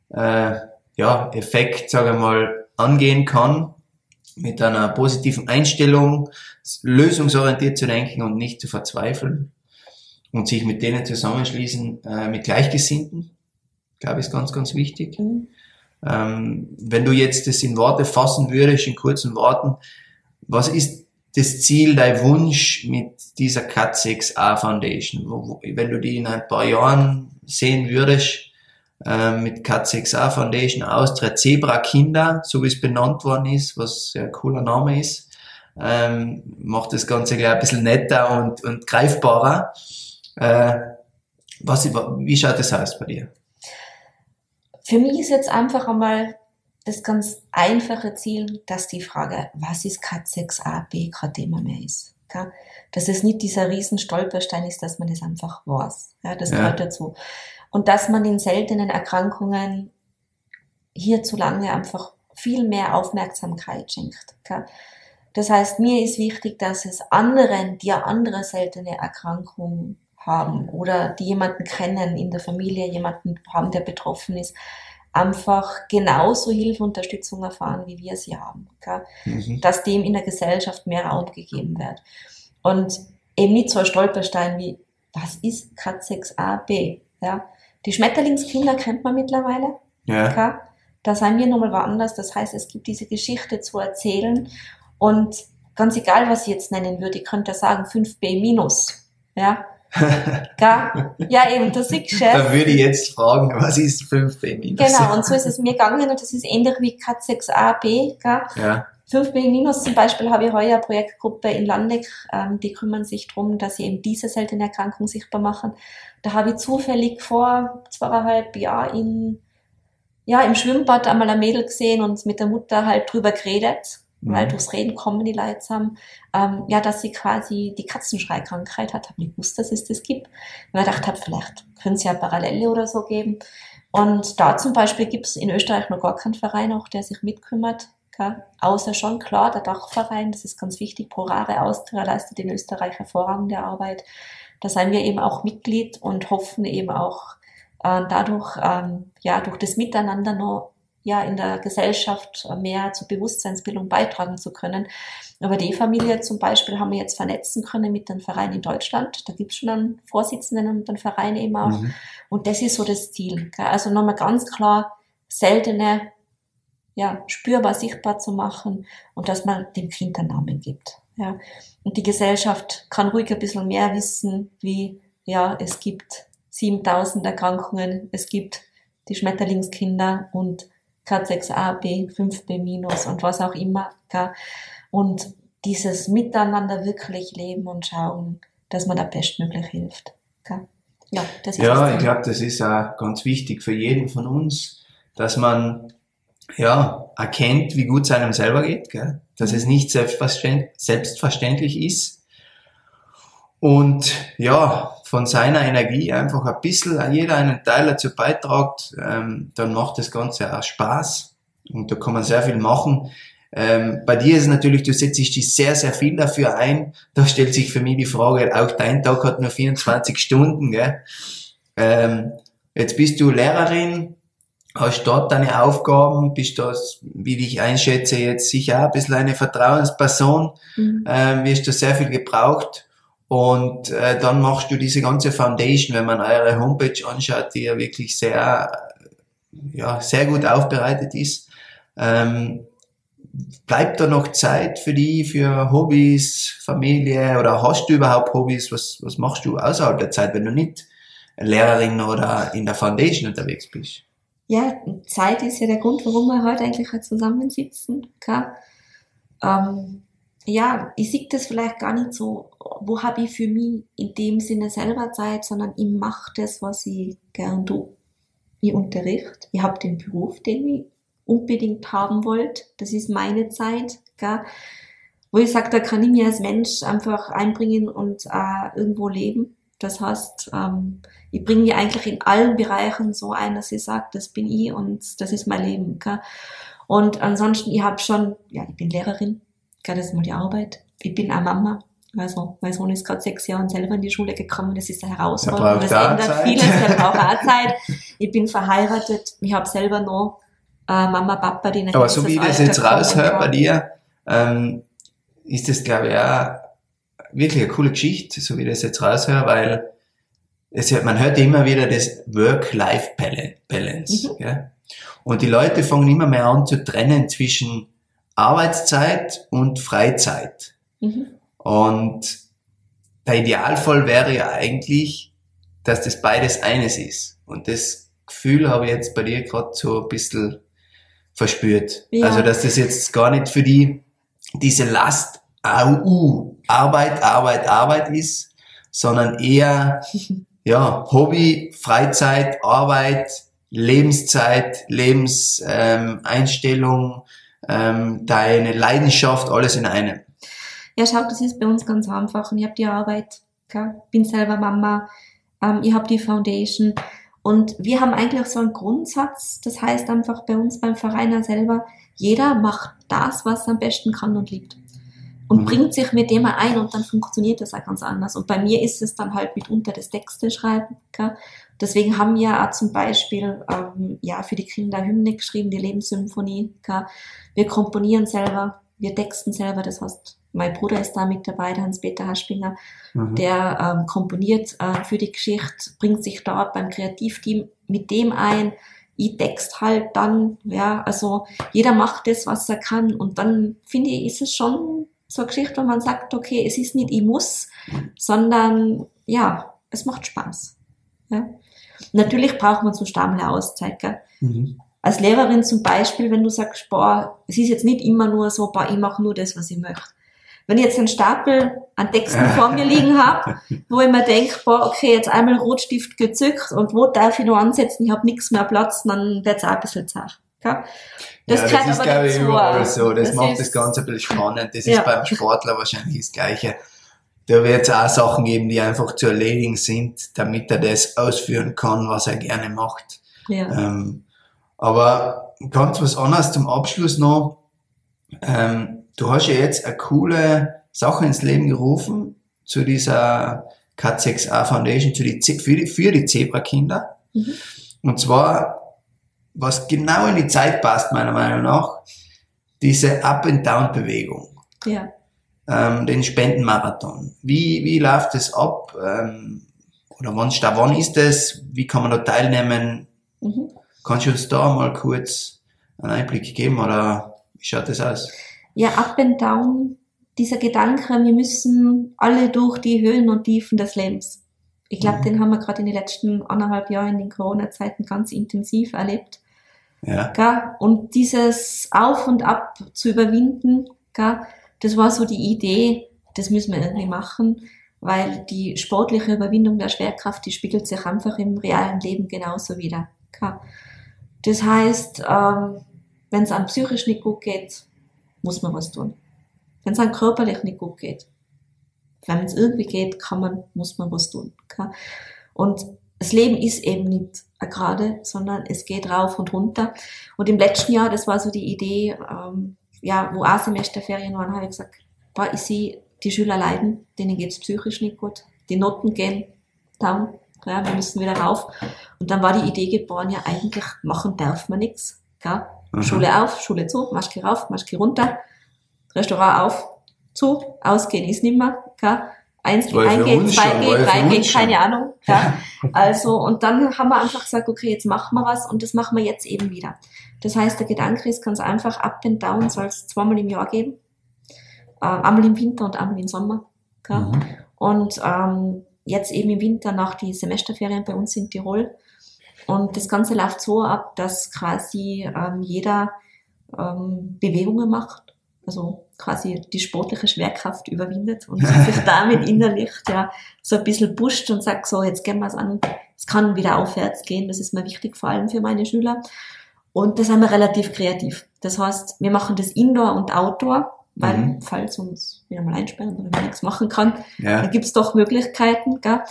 äh, ja, Effekt, sage ich mal, angehen kann, mit einer positiven Einstellung, lösungsorientiert zu denken und nicht zu verzweifeln und sich mit denen zusammenschließen, äh, mit Gleichgesinnten, glaube ich, ist ganz, ganz wichtig. Mhm. Ähm, wenn du jetzt das in Worte fassen würdest, in kurzen Worten, was ist das Ziel, dein Wunsch mit dieser Cat 6a Foundation? Wo, wo, wenn du die in ein paar Jahren sehen würdest, äh, mit Cat 6a Foundation Austria Zebra Kinder, so wie es benannt worden ist, was ein cooler Name ist, ähm, macht das Ganze gleich ein bisschen netter und, und greifbarer. Äh, was, wie schaut das aus bei dir? Für mich ist jetzt einfach einmal das ganz einfache Ziel, dass die Frage, was ist Cat6a, gerade Thema mehr ist. Ja? Dass es nicht dieser riesen Stolperstein ist, dass man das einfach weiß. Ja, das ja. gehört dazu. Und dass man in seltenen Erkrankungen hierzulande einfach viel mehr Aufmerksamkeit schenkt. Ja? Das heißt, mir ist wichtig, dass es anderen, die eine andere seltene Erkrankung haben oder die jemanden kennen in der Familie, jemanden haben, der betroffen ist, einfach genauso Hilfe, Unterstützung erfahren, wie wir sie haben. Mhm. Dass dem in der Gesellschaft mehr Raum gegeben wird. Und eben nicht so ein Stolperstein wie, was ist Cat 6a, Ja? Die Schmetterlingskinder kennt man mittlerweile. Ja. Da sind wir nochmal woanders. Das heißt, es gibt diese Geschichte zu erzählen. Und ganz egal, was ich jetzt nennen würde, ich könnte sagen 5b minus. Ja? Ja, eben, das ist schön. Da würde ich jetzt fragen, was ist 5b minus? Genau, und so ist es mir gegangen und das ist ähnlich wie Cat 6a, B. Gell? Ja. 5b minus zum Beispiel habe ich heuer eine Projektgruppe in Landeck, ähm, die kümmern sich darum, dass sie eben diese seltene Erkrankung sichtbar machen. Da habe ich zufällig vor zweieinhalb Jahren in, ja, im Schwimmbad einmal ein Mädel gesehen und mit der Mutter halt drüber geredet weil mhm. durchs Reden kommen die Leute zusammen, ähm, ja, dass sie quasi die Katzenschreikrankheit hat. Habe nicht gewusst, dass es das gibt. Weil ich gedacht habe, vielleicht können es ja Parallele oder so geben. Und da zum Beispiel gibt es in Österreich noch gar keinen Verein, auch der sich mitkümmert. Gell? Außer schon klar der Dachverein, das ist ganz wichtig. Porare Austria leistet in Österreich hervorragende Arbeit. Da sind wir eben auch Mitglied und hoffen eben auch äh, dadurch, ähm, ja, durch das Miteinander noch ja in der Gesellschaft mehr zur Bewusstseinsbildung beitragen zu können. Aber die Familie zum Beispiel haben wir jetzt vernetzen können mit dem Verein in Deutschland. Da gibt es schon einen Vorsitzenden und einen Verein eben auch. Mhm. Und das ist so das Ziel. Also nochmal ganz klar, seltene, ja, spürbar, sichtbar zu machen und dass man dem Kind einen Namen gibt. Ja. Und die Gesellschaft kann ruhig ein bisschen mehr wissen, wie, ja, es gibt 7000 Erkrankungen, es gibt die Schmetterlingskinder und K6a, B, 5b minus und was auch immer. Und dieses Miteinander wirklich leben und schauen, dass man da bestmöglich hilft. Ja, das ist ja ich glaube, das ist auch ganz wichtig für jeden von uns, dass man ja, erkennt, wie gut es einem selber geht, gell? dass es nicht selbstverständlich ist. Und ja, von seiner Energie einfach ein bisschen, jeder einen Teil dazu beitragt, ähm, dann macht das Ganze auch Spaß. Und da kann man sehr viel machen. Ähm, bei dir ist natürlich, du setzt dich sehr, sehr viel dafür ein. Da stellt sich für mich die Frage, auch dein Tag hat nur 24 Stunden. Gell? Ähm, jetzt bist du Lehrerin, hast dort deine Aufgaben, bist das, wie ich einschätze, jetzt sicher auch ein bisschen eine Vertrauensperson, mhm. ähm, wirst du sehr viel gebraucht. Und äh, dann machst du diese ganze Foundation, wenn man eure Homepage anschaut, die ja wirklich sehr, ja, sehr gut aufbereitet ist. Ähm, bleibt da noch Zeit für die, für Hobbys, Familie oder hast du überhaupt Hobbys? Was, was machst du außerhalb der Zeit, wenn du nicht Lehrerin oder in der Foundation unterwegs bist? Ja, Zeit ist ja der Grund, warum wir heute eigentlich halt zusammensitzen. Okay? Ähm, ja, ich sehe das vielleicht gar nicht so, wo habe ich für mich in dem Sinne selber Zeit, sondern ich mache das, was ich gern tue. Ich unterrichte, ich habe den Beruf, den ich unbedingt haben wollt. Das ist meine Zeit, gell? wo ich sage, da kann ich mir als Mensch einfach einbringen und äh, irgendwo leben. Das heißt, ähm, ich bringe mich eigentlich in allen Bereichen so ein, dass ich sage, das bin ich und das ist mein Leben. Gell? Und ansonsten, ich habe schon, ja, ich bin Lehrerin, ist mal die Arbeit. Ich bin auch Mama. Also, mein Sohn ist gerade sechs Jahre selber in die Schule gekommen, das ist eine Herausforderung. Das ändert Zeit. vieles, der braucht auch Zeit. Ich bin verheiratet, ich habe selber noch äh, Mama, Papa, die nicht Aber so wie ich das jetzt raushöre bei dir, ähm, ist das, glaube ich, auch wirklich eine coole Geschichte, so wie ich das jetzt raushöre, weil es, man hört immer wieder das Work-Life-Balance. Mhm. Gell? Und die Leute fangen immer mehr an zu trennen zwischen Arbeitszeit und Freizeit. Mhm. Und der Idealfall wäre ja eigentlich, dass das beides eines ist. Und das Gefühl habe ich jetzt bei dir gerade so ein bisschen verspürt. Ja. Also, dass das jetzt gar nicht für die diese Last AU, Arbeit, Arbeit, Arbeit ist, sondern eher ja, Hobby, Freizeit, Arbeit, Lebenszeit, Lebenseinstellung, ähm, ähm, deine Leidenschaft, alles in einem. Ja, schau, das ist bei uns ganz einfach. Und ich habe die Arbeit, okay? bin selber Mama, ähm, ich habe die Foundation und wir haben eigentlich so einen Grundsatz, das heißt einfach bei uns beim Verein selber, jeder macht das, was er am besten kann und liebt. Und mhm. bringt sich mit dem ein und dann funktioniert das auch ganz anders. Und bei mir ist es dann halt mitunter das Texte schreiben. Gell? Deswegen haben wir auch zum Beispiel ähm, ja, für die Kinder Hymne geschrieben, die Lebenssymphonie. Wir komponieren selber, wir texten selber, das heißt, mein Bruder ist da mit dabei, der Hans-Peter Haspinger, mhm. der ähm, komponiert äh, für die Geschichte, bringt sich dort beim Kreativteam mit dem ein. Ich text halt dann, ja, also jeder macht das, was er kann. Und dann finde ich, ist es schon so eine Geschichte, wo man sagt, okay, es ist nicht ich muss, sondern ja, es macht Spaß. Ja. Natürlich braucht man so Stammel Auszeit. Gell? Mhm. Als Lehrerin zum Beispiel, wenn du sagst, boah, es ist jetzt nicht immer nur so, boah, ich mache nur das, was ich möchte. Wenn ich jetzt einen Stapel an Texten vor mir liegen habe, wo ich mir denke, boah, okay, jetzt einmal Rotstift gezückt und wo darf ich noch ansetzen, ich habe nichts mehr Platz, dann wird's auch ein bisschen zart. Das, ja, das ist, glaube ich, überall so. Das, das macht das Ganze ein bisschen spannend. Das ja. ist beim Sportler wahrscheinlich das Gleiche. Da wird es auch Sachen geben, die einfach zu erledigen sind, damit er das ausführen kann, was er gerne macht. Ja. Ähm, aber ganz was anderes zum Abschluss noch. Ähm, du hast ja jetzt eine coole Sache ins Leben gerufen zu dieser Cat6A Foundation für die, für die, für die Zebra-Kinder. Mhm. Und zwar, was genau in die Zeit passt, meiner Meinung nach, diese Up-and-Down-Bewegung. Ja. Ähm, den Spendenmarathon. Wie, wie läuft das ab? Ähm, oder wann, wann ist das? Wie kann man da teilnehmen? Mhm. Kannst du uns da mal kurz einen Einblick geben oder wie schaut das aus? ja, up and down, dieser Gedanke, wir müssen alle durch die Höhen und Tiefen des Lebens. Ich glaube, mhm. den haben wir gerade in den letzten anderthalb Jahren in den Corona-Zeiten ganz intensiv erlebt. Ja. Gell? Und dieses Auf und Ab zu überwinden, gell? Das war so die Idee, das müssen wir irgendwie machen, weil die sportliche Überwindung der Schwerkraft, die spiegelt sich einfach im realen Leben genauso wieder. Das heißt, ähm, wenn es einem psychisch nicht gut geht, muss man was tun. Wenn es einem körperlich nicht gut geht, wenn es irgendwie geht, kann man, muss man was tun. Und das Leben ist eben nicht gerade, sondern es geht rauf und runter. Und im letzten Jahr, das war so die Idee, ähm, ja, wo auch Semesterferien waren, habe ich gesagt, boah, ich sehe, die Schüler leiden, denen geht's psychisch nicht gut, die Noten gehen down, ja, wir müssen wieder rauf. Und dann war die Idee geboren, ja, eigentlich machen darf man nichts. Mhm. Schule auf, Schule zu, Maske rauf, Maske runter, Restaurant auf, zu, ausgehen ist nimmer. Ja? Eins, eingehen, zwei gehen, drei gehen, keine Ahnung. Ja. Also, und dann haben wir einfach gesagt, okay, jetzt machen wir was und das machen wir jetzt eben wieder. Das heißt, der Gedanke ist ganz einfach, Up and Down soll es zweimal im Jahr geben. Äh, einmal im Winter und einmal im Sommer. Ja. Mhm. Und ähm, jetzt eben im Winter nach die Semesterferien bei uns in Tirol. Und das Ganze läuft so ab, dass quasi ähm, jeder ähm, Bewegungen macht also quasi die sportliche Schwerkraft überwindet und sich damit innerlich ja so ein bisschen pusht und sagt so, jetzt gehen wir es an, es kann wieder aufwärts gehen, das ist mir wichtig, vor allem für meine Schüler. Und da sind wir relativ kreativ. Das heißt, wir machen das Indoor und Outdoor, weil mhm. falls uns wieder mal einsperren oder nichts machen kann, ja. da gibt's doch Möglichkeiten. Gell?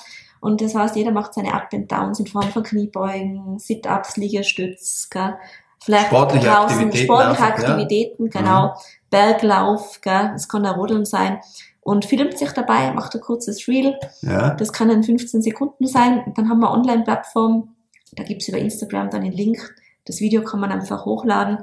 Und das heißt, jeder macht seine Up and Downs in Form von Kniebeugen, Sit-Ups, Liegestütz, gell? Vielleicht sportliche draußen, Aktivitäten, sportliche Aktivitäten, ja. genau. Mhm. Berglauf, gell? es kann auch Rodeln sein. Und filmt sich dabei, macht ein kurzes Reel. Ja. Das kann dann 15 Sekunden sein. Dann haben wir Online-Plattform. Da gibt's über Instagram dann den Link. Das Video kann man einfach hochladen.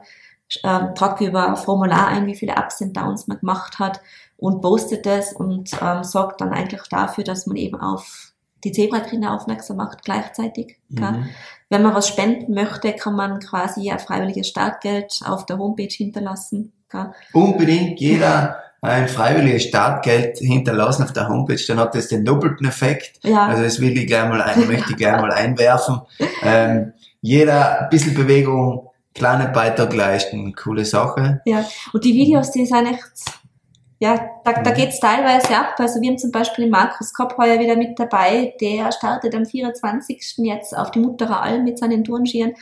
Ähm, tragt über ein Formular ein, wie viele Ups und Downs man gemacht hat und postet das und ähm, sorgt dann eigentlich dafür, dass man eben auf die Zebrakinder aufmerksam macht gleichzeitig. Mhm. Wenn man was spenden möchte, kann man quasi ein freiwilliges Startgeld auf der Homepage hinterlassen. Ja. Unbedingt jeder ein freiwilliges Startgeld hinterlassen auf der Homepage, dann hat das den doppelten Effekt. Ja. Also das will ich gleich mal ein, möchte ich gleich mal einwerfen. Ähm, jeder ein bisschen Bewegung, kleine Beitrag leisten, coole Sache. Ja, und die Videos, die sind echt, ja, da, da geht's teilweise ab. Also wir haben zum Beispiel den Markus Kopp heuer wieder mit dabei, der startet am 24. jetzt auf die Mutterer Alm mit seinen Turnschieren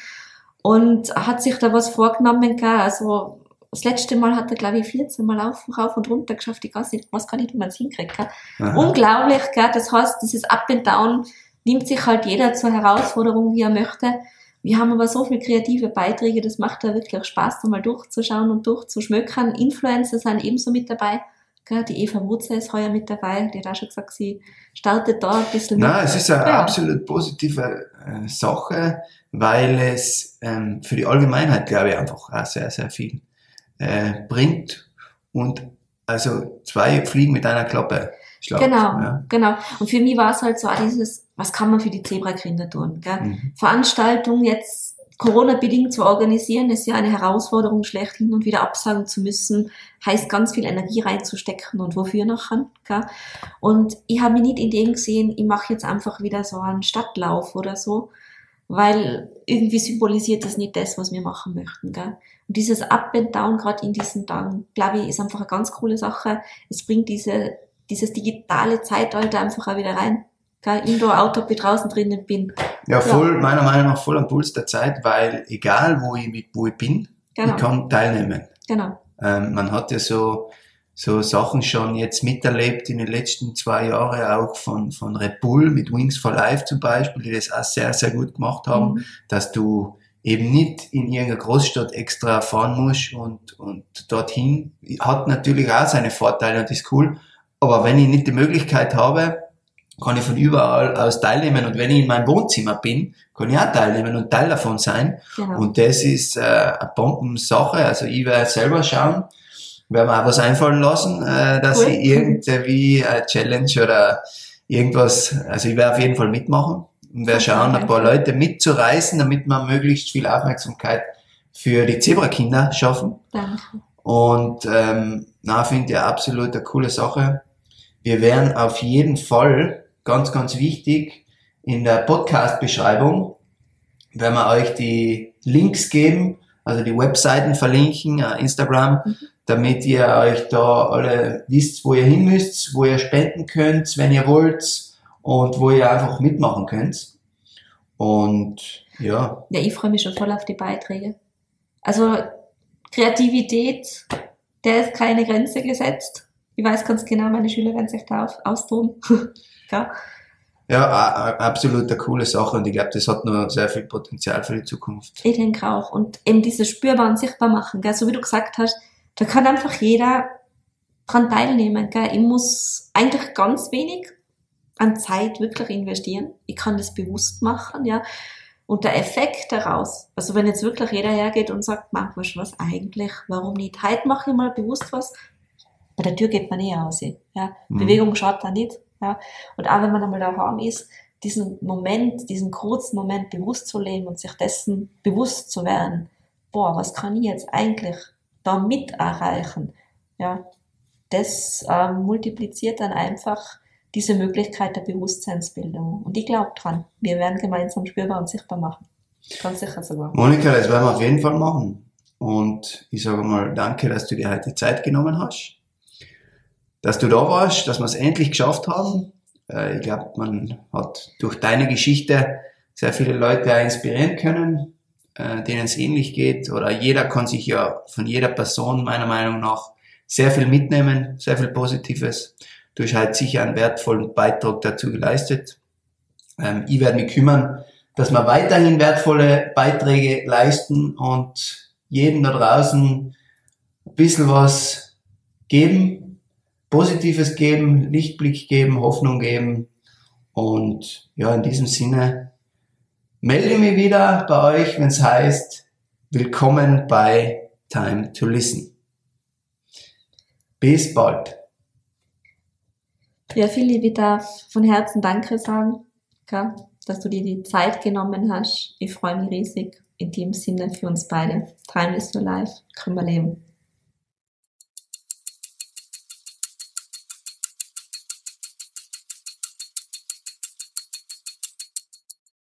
und hat sich da was vorgenommen, also das letzte Mal hat er, glaube ich, 14 Mal auf, rauf und runter geschafft. Ich weiß, nicht, weiß gar nicht, wie man es hinkriegt. Unglaublich, gell? Das heißt, dieses Up and Down nimmt sich halt jeder zur Herausforderung, wie er möchte. Wir haben aber so viele kreative Beiträge, das macht da wirklich Spaß, da mal durchzuschauen und durchzuschmökern. Influencer sind ebenso mit dabei. Die Eva Wurzel ist heuer mit dabei, die hat auch schon gesagt, sie startet da ein bisschen mit. Nein, es ist eine ja. absolut positive äh, Sache, weil es ähm, für die Allgemeinheit, glaube ich, einfach auch sehr, sehr viel äh, bringt und also zwei Fliegen mit einer Klappe schlagt. Genau, ja. genau. Und für mich war es halt so dieses, was kann man für die Zebrakinder tun? Gell? Mhm. Veranstaltung jetzt Corona-bedingt zu organisieren, ist ja eine Herausforderung schlechthin und wieder absagen zu müssen, heißt ganz viel Energie reinzustecken und wofür nachher. Gell? Und ich habe mich nicht in dem gesehen, ich mache jetzt einfach wieder so einen Stadtlauf oder so, weil irgendwie symbolisiert das nicht das, was wir machen möchten. Gell? Und dieses Up and Down, gerade in diesen Tagen, glaube ich, ist einfach eine ganz coole Sache. Es bringt diese, dieses digitale Zeitalter einfach auch wieder rein. Gell? Indoor, Outdoor, wie draußen drinnen bin. Ja, voll, ja. meiner Meinung nach voll am Puls der Zeit, weil egal wo ich, wo ich bin, genau. ich kann teilnehmen. Genau. Ähm, man hat ja so, so Sachen schon jetzt miterlebt in den letzten zwei Jahren, auch von, von Red Bull mit Wings for Life zum Beispiel, die das auch sehr, sehr gut gemacht haben, mhm. dass du eben nicht in irgendeiner Großstadt extra fahren musst und, und dorthin. Hat natürlich auch seine Vorteile und ist cool. Aber wenn ich nicht die Möglichkeit habe, kann ich von überall aus teilnehmen. Und wenn ich in meinem Wohnzimmer bin, kann ich auch teilnehmen und Teil davon sein. Genau. Und das ist äh, eine Bombensache. Also ich werde selber schauen, werden wir auch was einfallen lassen, äh, dass cool. ich irgendwie eine Challenge oder irgendwas, also ich werde auf jeden Fall mitmachen und werde schauen, ein paar Leute mitzureißen, damit wir möglichst viel Aufmerksamkeit für die Zebrakinder schaffen. Danke. Und ähm, na, finde ich absolut eine coole Sache. Wir werden auf jeden Fall, ganz, ganz wichtig, in der Podcast-Beschreibung, werden wir euch die Links geben, also die Webseiten verlinken, äh, Instagram, mhm damit ihr euch da alle wisst, wo ihr hin müsst, wo ihr spenden könnt, wenn ihr wollt und wo ihr einfach mitmachen könnt. Und ja. Ja, ich freue mich schon voll auf die Beiträge. Also Kreativität, der ist keine Grenze gesetzt. Ich weiß ganz genau, meine Schüler werden sich da austoben. ja. Ja, absolut eine coole Sache und ich glaube, das hat noch sehr viel Potenzial für die Zukunft. Ich denke auch. Und eben dieses spürbar und sichtbar machen, gell? so wie du gesagt hast, da kann einfach jeder dran teilnehmen. Gell? Ich muss eigentlich ganz wenig an Zeit wirklich investieren. Ich kann das bewusst machen, ja. Und der Effekt daraus, also wenn jetzt wirklich jeder hergeht und sagt, mach was, was eigentlich, warum nicht? Heute mache ich mal bewusst was, bei der Tür geht man eh aus. Ja. Mhm. Bewegung schaut da nicht. Ja. Und auch wenn man einmal daheim ist, diesen Moment, diesen kurzen Moment bewusst zu leben und sich dessen bewusst zu werden, boah, was kann ich jetzt eigentlich da mit erreichen? Ja, das ähm, multipliziert dann einfach diese Möglichkeit der Bewusstseinsbildung. Und ich glaube dran, wir werden gemeinsam spürbar und sichtbar machen. Ganz sicher sogar. Monika, das werden wir auf jeden Fall machen. Und ich sage mal danke, dass du dir heute Zeit genommen hast, dass du da warst, dass wir es endlich geschafft haben. Äh, ich glaube, man hat durch deine Geschichte sehr viele Leute inspirieren können, äh, denen es ähnlich geht. Oder jeder kann sich ja von jeder Person meiner Meinung nach sehr viel mitnehmen, sehr viel Positives. Du hast halt sicher einen wertvollen Beitrag dazu geleistet. Ähm, ich werde mich kümmern, dass wir weiterhin wertvolle Beiträge leisten und jedem da draußen ein bisschen was geben, Positives geben, Lichtblick geben, Hoffnung geben. Und ja, in diesem Sinne melde mich wieder bei euch, wenn es heißt, willkommen bei Time to Listen. Bis bald. Ja, Philipp, ich darf von Herzen Danke sagen, dass du dir die Zeit genommen hast. Ich freue mich riesig in dem Sinne für uns beide. Time is your life. Können wir leben.